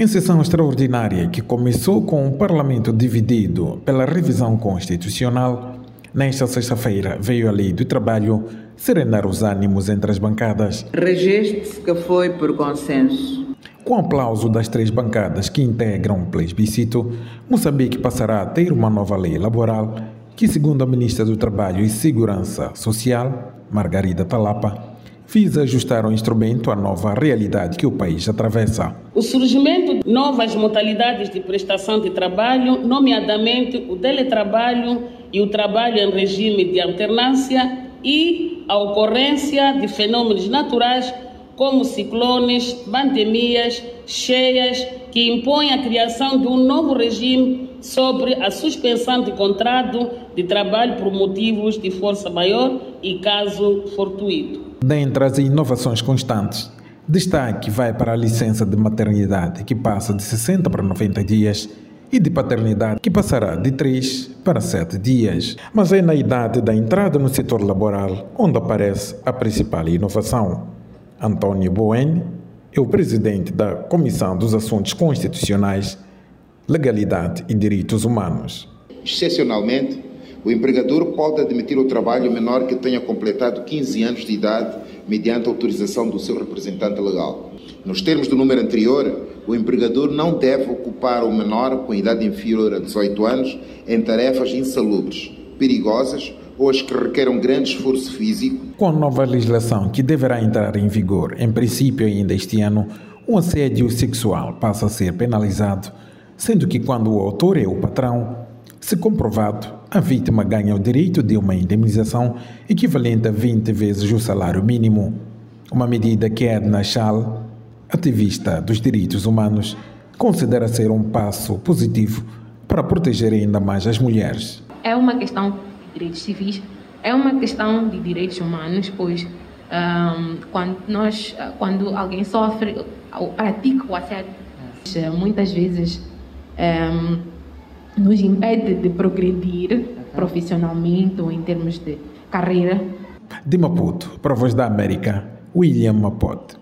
Em sessão extraordinária que começou com o Parlamento dividido pela revisão constitucional, nesta sexta-feira veio a Lei do Trabalho serenar os ânimos entre as bancadas. Registe-se que foi por consenso. Com aplauso das três bancadas que integram o plebiscito, Moçambique passará a ter uma nova lei laboral que, segundo a Ministra do Trabalho e Segurança Social, Margarida Talapa, visa ajustar o instrumento à nova realidade que o país atravessa. O surgimento de novas modalidades de prestação de trabalho, nomeadamente o teletrabalho e o trabalho em regime de alternância e a ocorrência de fenômenos naturais como ciclones, pandemias, cheias, que impõem a criação de um novo regime sobre a suspensão de contrato de trabalho por motivos de força maior e caso fortuito. Dentre as inovações constantes, destaque vai para a licença de maternidade, que passa de 60 para 90 dias, e de paternidade, que passará de 3 para 7 dias. Mas é na idade da entrada no setor laboral onde aparece a principal inovação. Antônio Boen é o presidente da Comissão dos Assuntos Constitucionais, Legalidade e Direitos Humanos. Excepcionalmente, o empregador pode admitir o trabalho menor que tenha completado 15 anos de idade mediante autorização do seu representante legal. Nos termos do número anterior, o empregador não deve ocupar o menor com idade inferior a 18 anos em tarefas insalubres, perigosas ou as que requeram grande esforço físico. Com a nova legislação que deverá entrar em vigor, em princípio ainda este ano, o assédio sexual passa a ser penalizado, sendo que quando o autor é o patrão, se comprovado, a vítima ganha o direito de uma indemnização equivalente a 20 vezes o salário mínimo. Uma medida que Edna Schall, ativista dos direitos humanos, considera ser um passo positivo para proteger ainda mais as mulheres. É uma questão de direitos civis, é uma questão de direitos humanos, pois um, quando, nós, quando alguém sofre ou pratica o assédio, muitas vezes um, nos impede de progredir profissionalmente ou em termos de carreira. De Maputo, para a Voz da América, William Mapote.